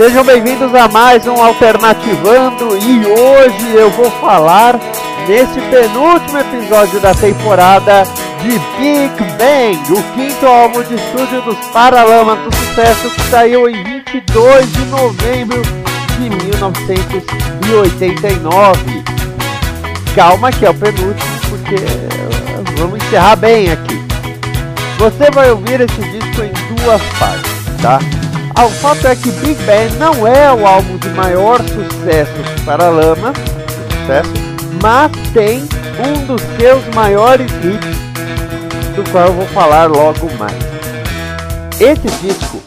Sejam bem-vindos a mais um Alternativando e hoje eu vou falar nesse penúltimo episódio da temporada de Big Bang, o quinto álbum de estúdio dos Paralamas do Sucesso que saiu em 22 de novembro de 1989. Calma que é o penúltimo porque vamos encerrar bem aqui. Você vai ouvir esse disco em duas partes, tá? O fato é que Big Bang não é o álbum de maior sucesso para Lama, sucesso, mas tem um dos seus maiores hits, do qual eu vou falar logo mais. Esse disco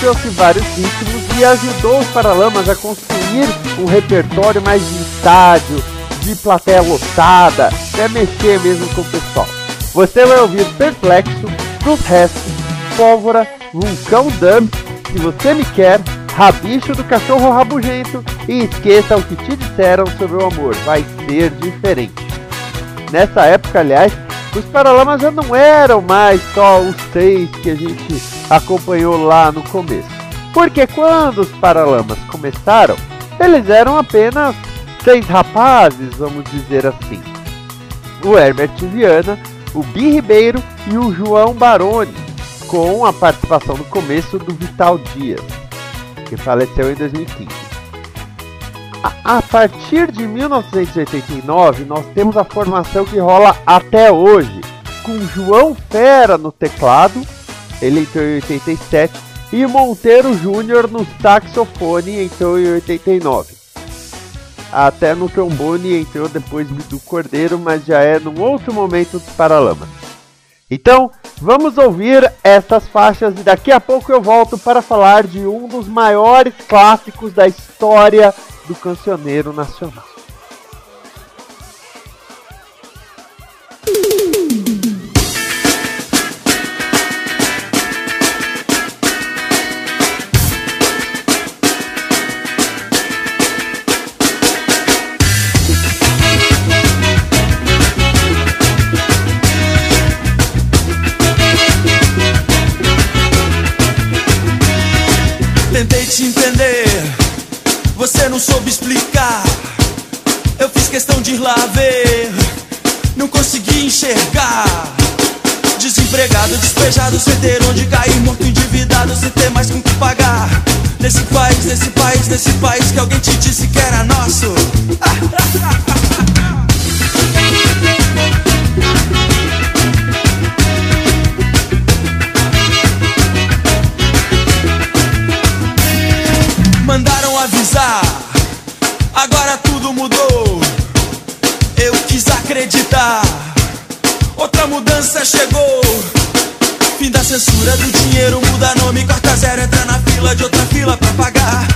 trouxe vários ritmos e ajudou os Paralamas a construir um repertório mais de estádio, de plateia lotada, até mexer mesmo com o pessoal. Você vai ouvir Perplexo, Fruit Restos, Pólvora, Vulcão Dub se você me quer, rabicho do cachorro rabugento e esqueça o que te disseram sobre o amor, vai ser diferente. Nessa época, aliás, os Paralamas já não eram mais só os seis que a gente acompanhou lá no começo. Porque quando os Paralamas começaram, eles eram apenas seis rapazes, vamos dizer assim. O Herbert Viana, o Bi Ribeiro e o João Baroni com a participação no começo do Vital Dias, que faleceu em 2015. A, a partir de 1989, nós temos a formação que rola até hoje, com João Fera no teclado, ele entrou em 87, e Monteiro Júnior no saxofone entrou em 89. Até no trombone entrou depois do Cordeiro, mas já é num outro momento dos Paralamas. Então, vamos ouvir essas faixas e daqui a pouco eu volto para falar de um dos maiores clássicos da história do cancioneiro nacional. Enxergar. Desempregado, despejado, sem ter onde cair, morto, endividado, sem ter mais com que pagar. Nesse país, nesse país, nesse país que alguém te disse que era nosso. mudança chegou. Fim da censura do dinheiro, muda nome, corta zero, entra na fila de outra fila pra pagar.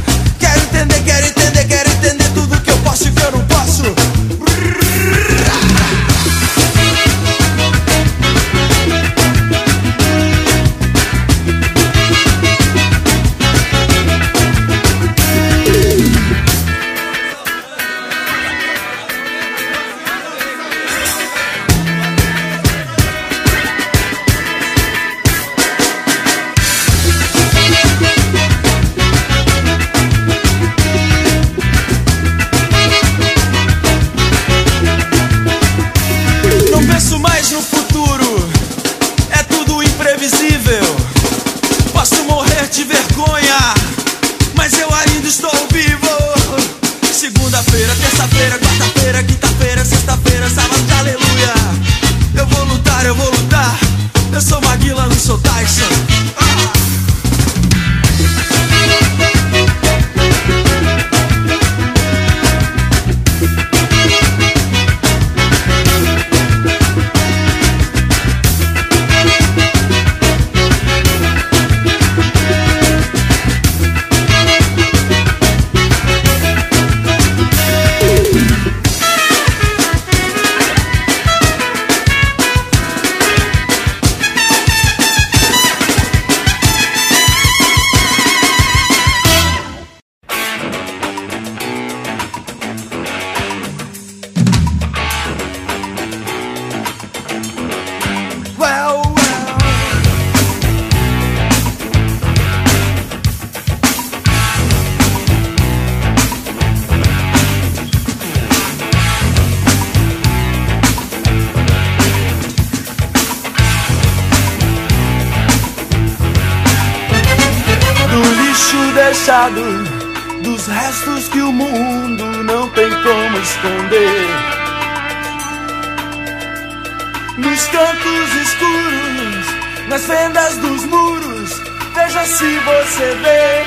Nos cantos escuros, nas fendas dos muros, veja se você vê,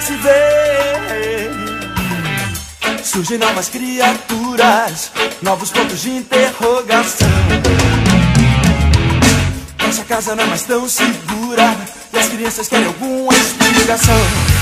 se vê. Surgem novas criaturas, novos pontos de interrogação. Nossa casa não é mais tão segura e as crianças querem alguma explicação.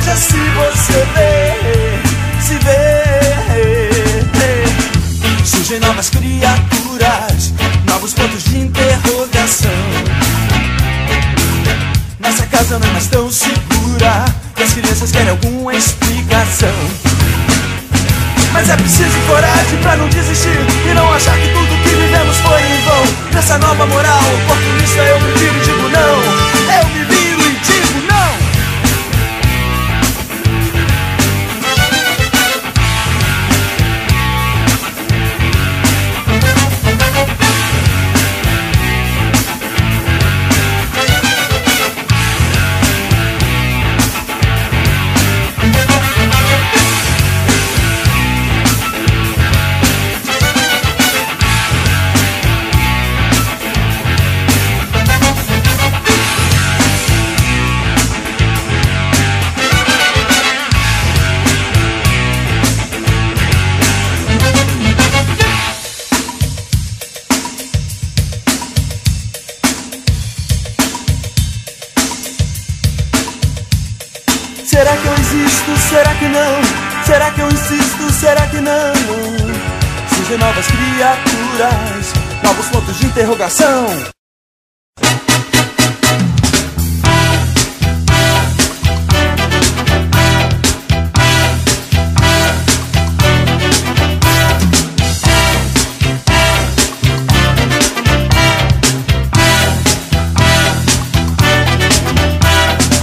Veja se você vê, se vê. Surgem novas criaturas, novos pontos de interrogação. Nossa casa não é mais tão segura, e as crianças querem alguma explicação. Mas é preciso coragem pra não desistir E não achar que tudo que vivemos foi em vão Nessa nova moral oportunista eu e digo não novas criaturas, novos pontos de interrogação.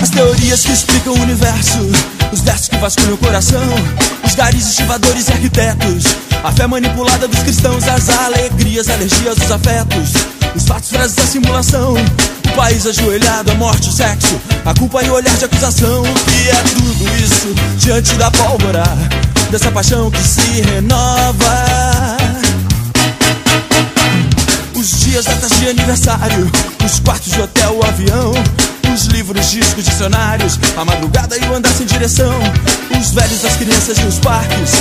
As teorias que explicam o universo, os versos que vasculham o coração, os garis estivadores e arquitetos. A fé manipulada dos cristãos, as alegrias, alergias, os afetos, os fatos, frases da simulação. O país ajoelhado, a morte, o sexo, a culpa e o olhar de acusação. O que é tudo isso diante da pólvora? Dessa paixão que se renova? Os dias, datas de aniversário, os quartos de hotel, o avião os livros, discos, dicionários, a madrugada e o andar sem direção, os velhos, as crianças e os parques,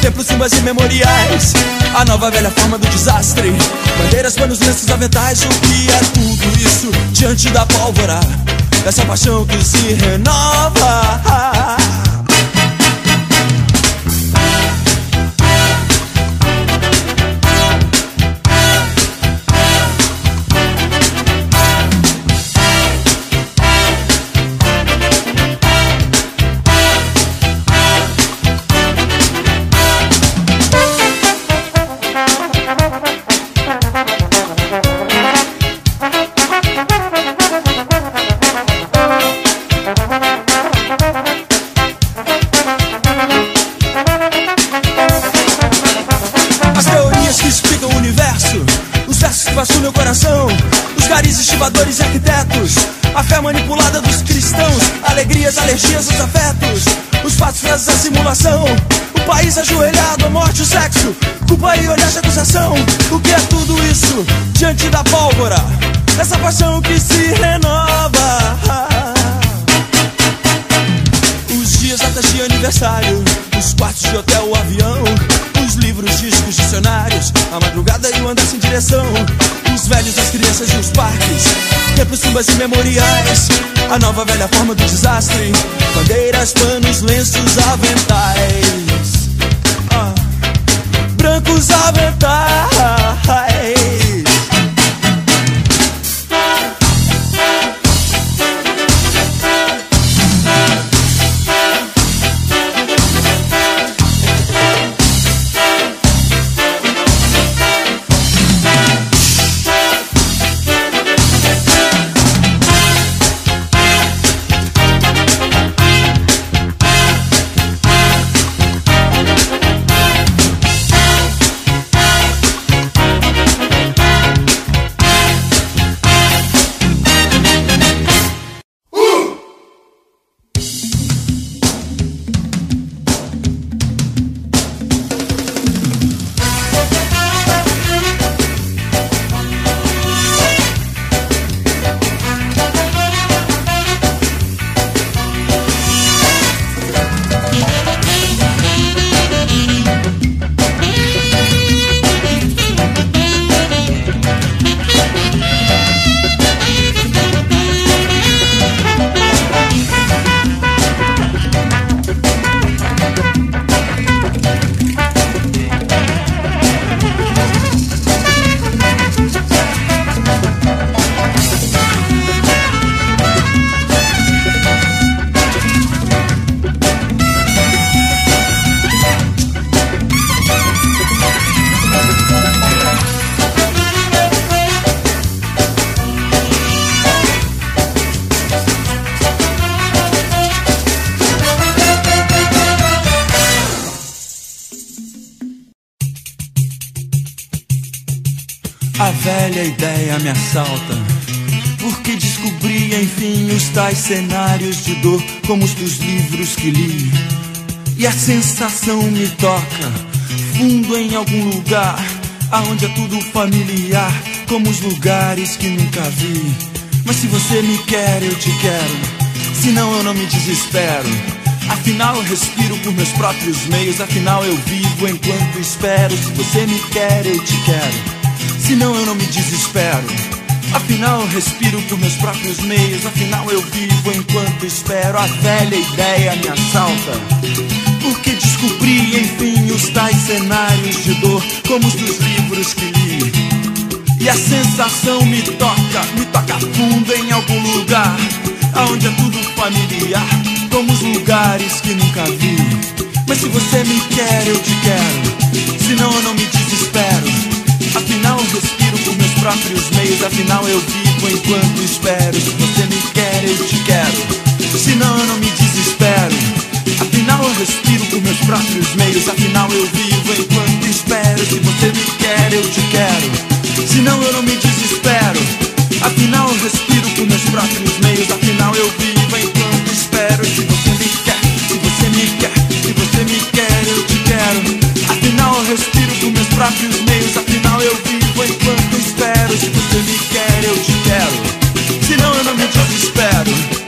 templos, simbas e memoriais, a nova velha forma do desastre, bandeiras, panos, lenços, aventais, o que é tudo isso diante da pólvora, essa paixão que se renova. Os afetos, os fatos, frases, a simulação, o país ajoelhado, a morte, o sexo, culpa e olhar de acusação. O que é tudo isso diante da pólvora? Essa paixão a madrugada e o andar sem direção. Os velhos, as crianças e os parques Templos, tumbas e memoriais A nova velha forma do desastre Bandeiras, panos, lenços, aventais ah. brancos aventais. Assalta. Porque descobri, enfim, os tais cenários de dor, como os dos livros que li. E a sensação me toca, fundo em algum lugar, aonde é tudo familiar, como os lugares que nunca vi. Mas se você me quer, eu te quero, senão eu não me desespero. Afinal eu respiro por meus próprios meios, afinal eu vivo enquanto espero. Se você me quer, eu te quero. Senão eu não me desespero. Afinal respiro por meus próprios meios. Afinal eu vivo enquanto espero. A velha ideia me assalta. Porque descobri, enfim, os tais cenários de dor, como os dos livros que li. E a sensação me toca, me toca fundo em algum lugar, aonde é tudo familiar, como os lugares que nunca vi. Mas se você me quer, eu te quero, senão eu não me desespero. Afinal respiro por meus próprios meios Afinal eu vivo enquanto espero. Se você me quer, eu te quero. Senão eu não me desespero. Afinal eu respiro por meus próprios meios. Afinal eu vivo enquanto espero. Se você me quer, eu te quero. Senão eu não me desespero. Afinal eu respiro por meus próprios meios. Afinal eu vivo enquanto espero. Se você me quer, se você me quer Se você me quer, eu te quero. Afinal eu respiro por meus próprios meios. Afinal eu vivo enquanto espero. Se você me quer, eu te quero. Senão eu não me desespero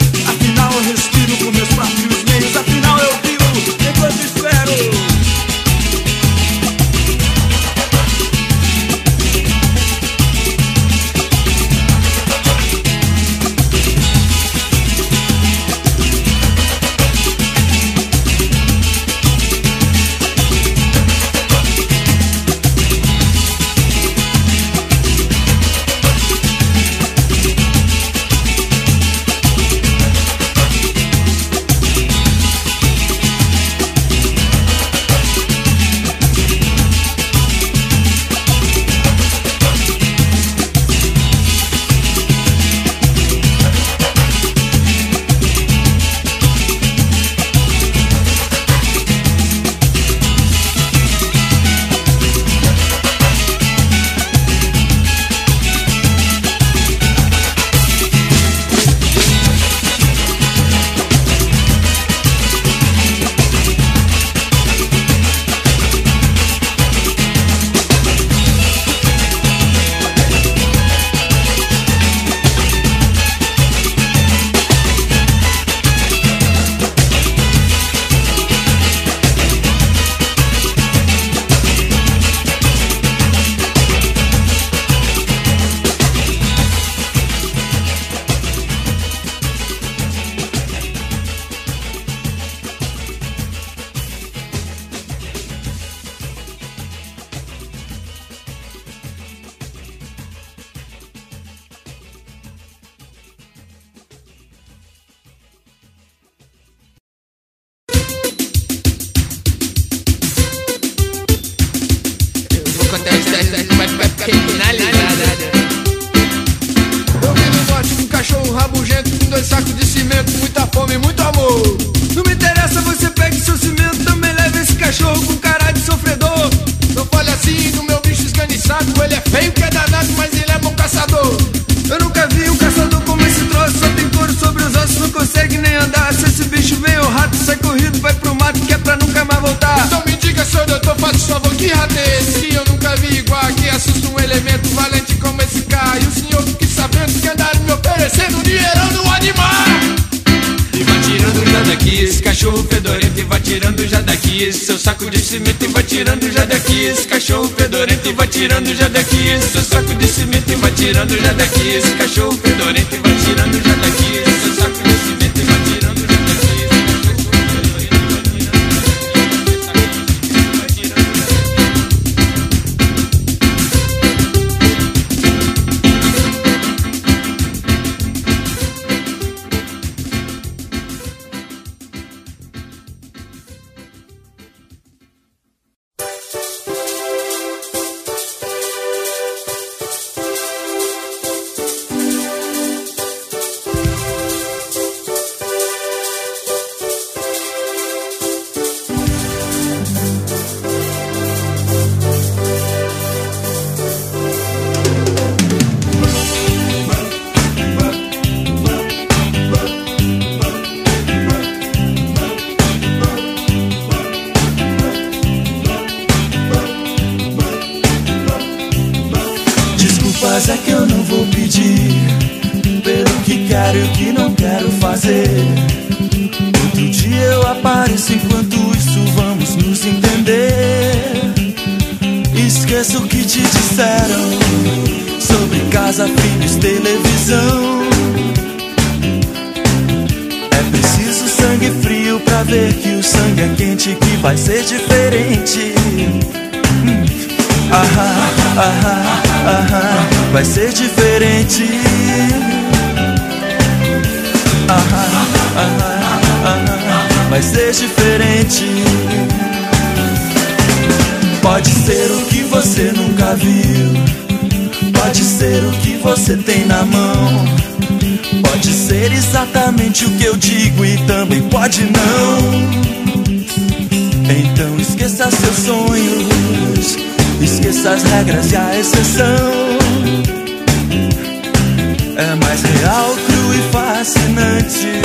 esse seu saco de cimento E vai tirando já daqui esse cachorro fedorento E vai tirando já daqui esse seu saco de cimento E vai tirando já daqui esse cachorro fedorento E vai tirando já daqui esse seu saco de O que te disseram Sobre casa, filhos, televisão É preciso sangue frio pra ver que o sangue é quente Que vai ser diferente Ahá, ahá, ahá, vai ser diferente. Ahá, ahá, ahá, vai ser diferente. Pode ser o que você nunca viu, pode ser o que você tem na mão. Pode ser exatamente o que eu digo e também pode não. Então esqueça seus sonhos, esqueça as regras e a exceção. É mais real, cru e fascinante.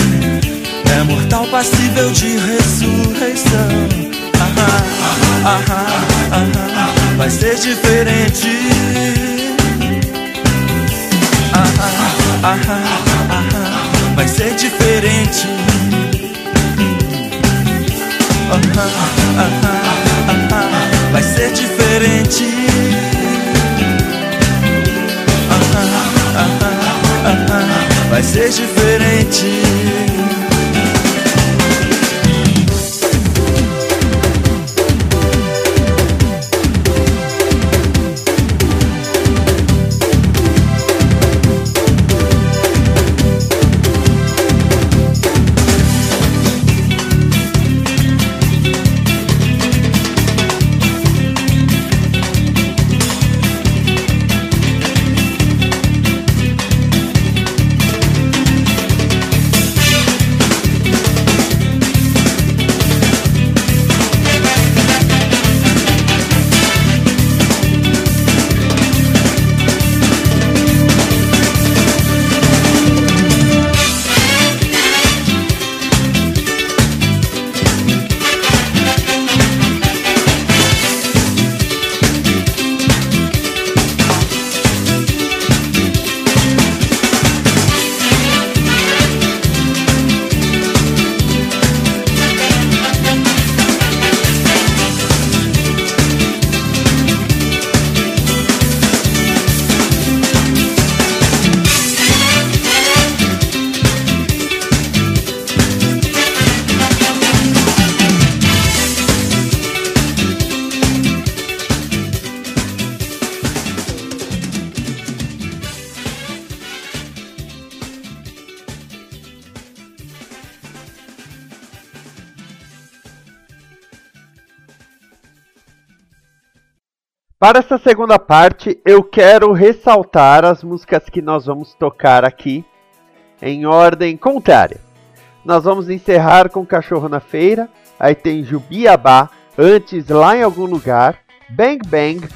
É mortal, passível de ressurreição. Ahá, ahá, ahá, vai ser diferente. Ahá, ahá, ahá, vai ser diferente. Ahá, vai ser diferente. Vai ser diferente. Para essa segunda parte, eu quero ressaltar as músicas que nós vamos tocar aqui em ordem contrária. Nós vamos encerrar com Cachorro na Feira, aí tem Jubiabá, antes lá em algum lugar, Bang Bang,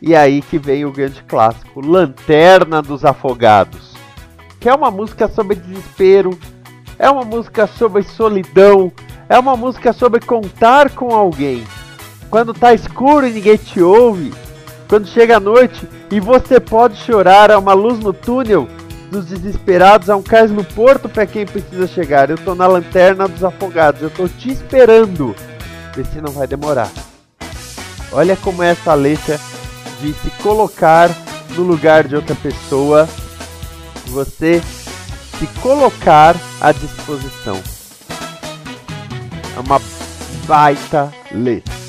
E aí que vem o grande clássico, Lanterna dos Afogados, que é uma música sobre desespero, é uma música sobre solidão, é uma música sobre contar com alguém. Quando tá escuro e ninguém te ouve, quando chega a noite e você pode chorar, há uma luz no túnel dos desesperados, há um cais no porto para quem precisa chegar. Eu tô na lanterna dos afogados, eu tô te esperando. Vê se não vai demorar. Olha como é essa letra de se colocar no lugar de outra pessoa, você se colocar à disposição. É uma baita letra.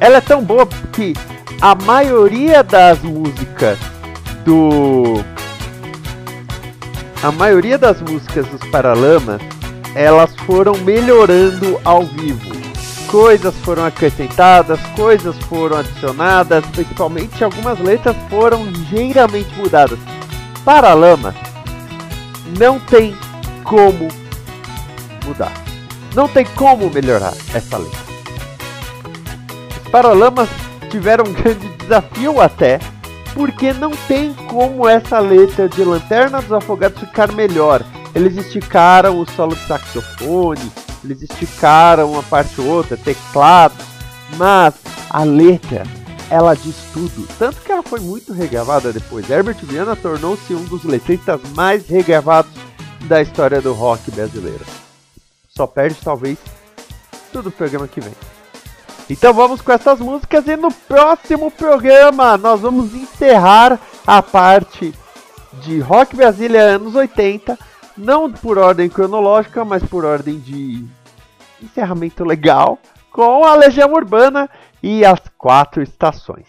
Ela é tão boa que a maioria das músicas do a maioria das músicas dos Paralamas elas foram melhorando ao vivo coisas foram acrescentadas, coisas foram adicionadas, principalmente algumas letras foram ligeiramente mudadas. Paralama não tem como mudar. Não tem como melhorar essa letra. Paralamas tiveram um grande desafio até, porque não tem como essa letra de Lanterna dos Afogados ficar melhor. Eles esticaram o solo de saxofone, eles esticaram uma parte ou outra, teclado, mas a letra ela diz tudo. Tanto que ela foi muito regravada depois. Herbert Viana tornou-se um dos letristas mais regravados da história do rock brasileiro. Só perde talvez tudo programa que vem. Então vamos com essas músicas e no próximo programa nós vamos encerrar a parte de Rock Brasília anos 80 não por ordem cronológica, mas por ordem de encerramento legal, com a Legião Urbana e as quatro estações.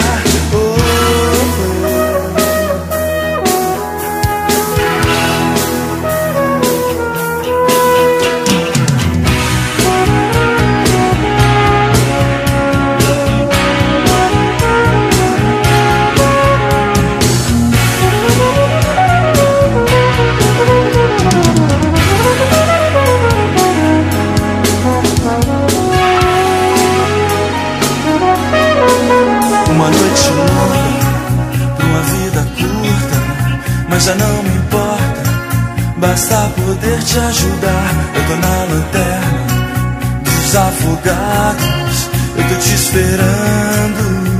Já não me importa. Basta poder te ajudar. Eu tô na lanterna dos afogados. Eu tô te esperando.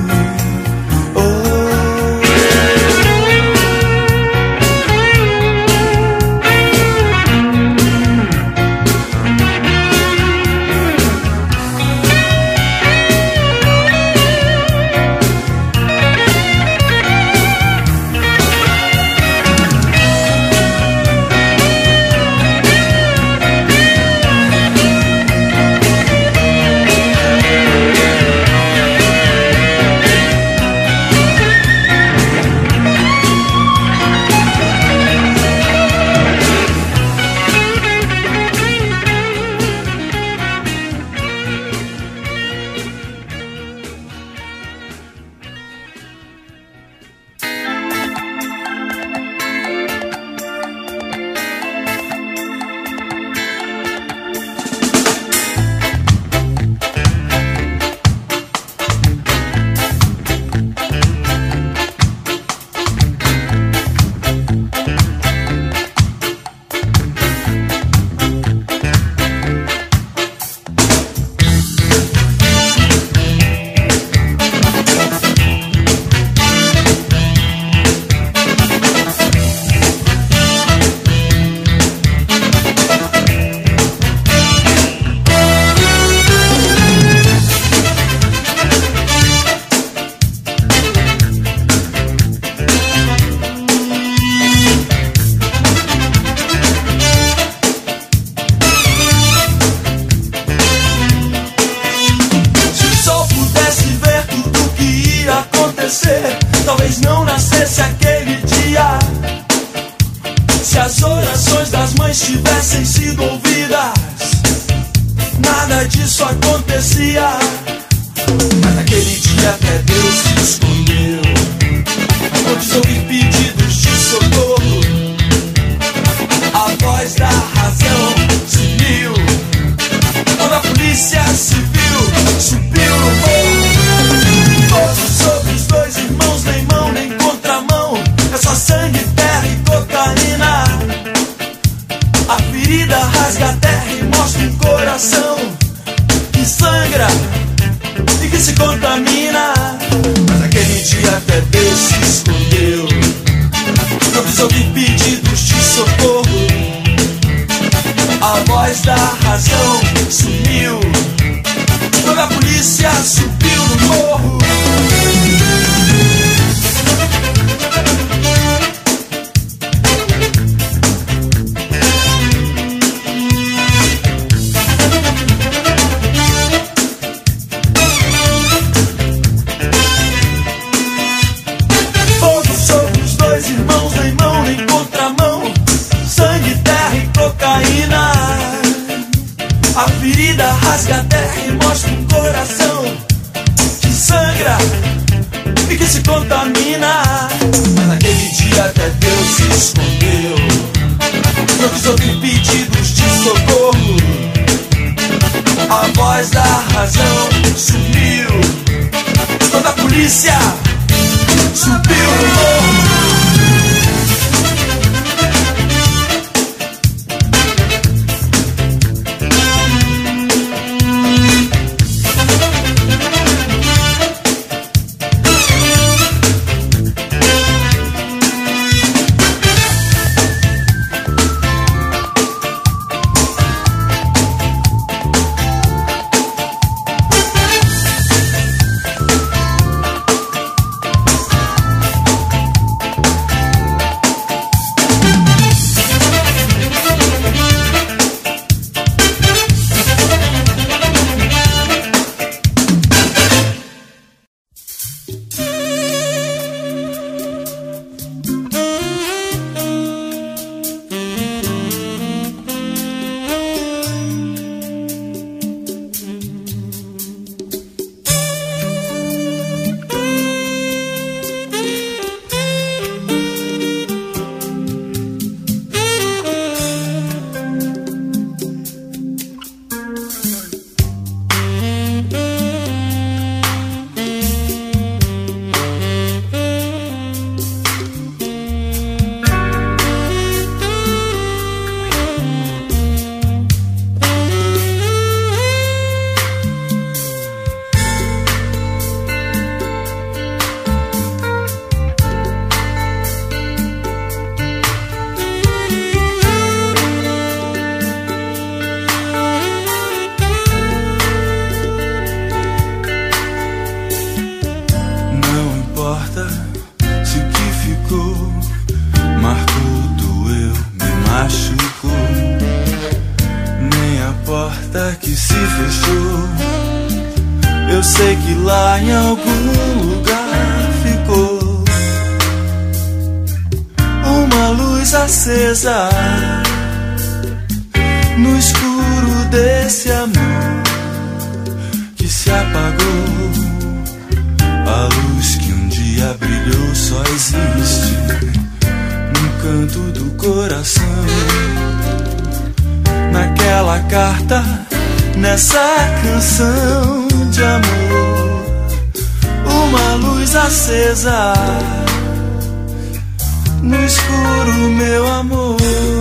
terra e mostra um coração que sangra e que se contamina. Mas aquele dia até Deus se escondeu. Não quis pedidos de socorro. A voz da razão sumiu. Quando a polícia subiu no morro. carta nessa canção de amor, uma luz acesa no escuro, meu amor.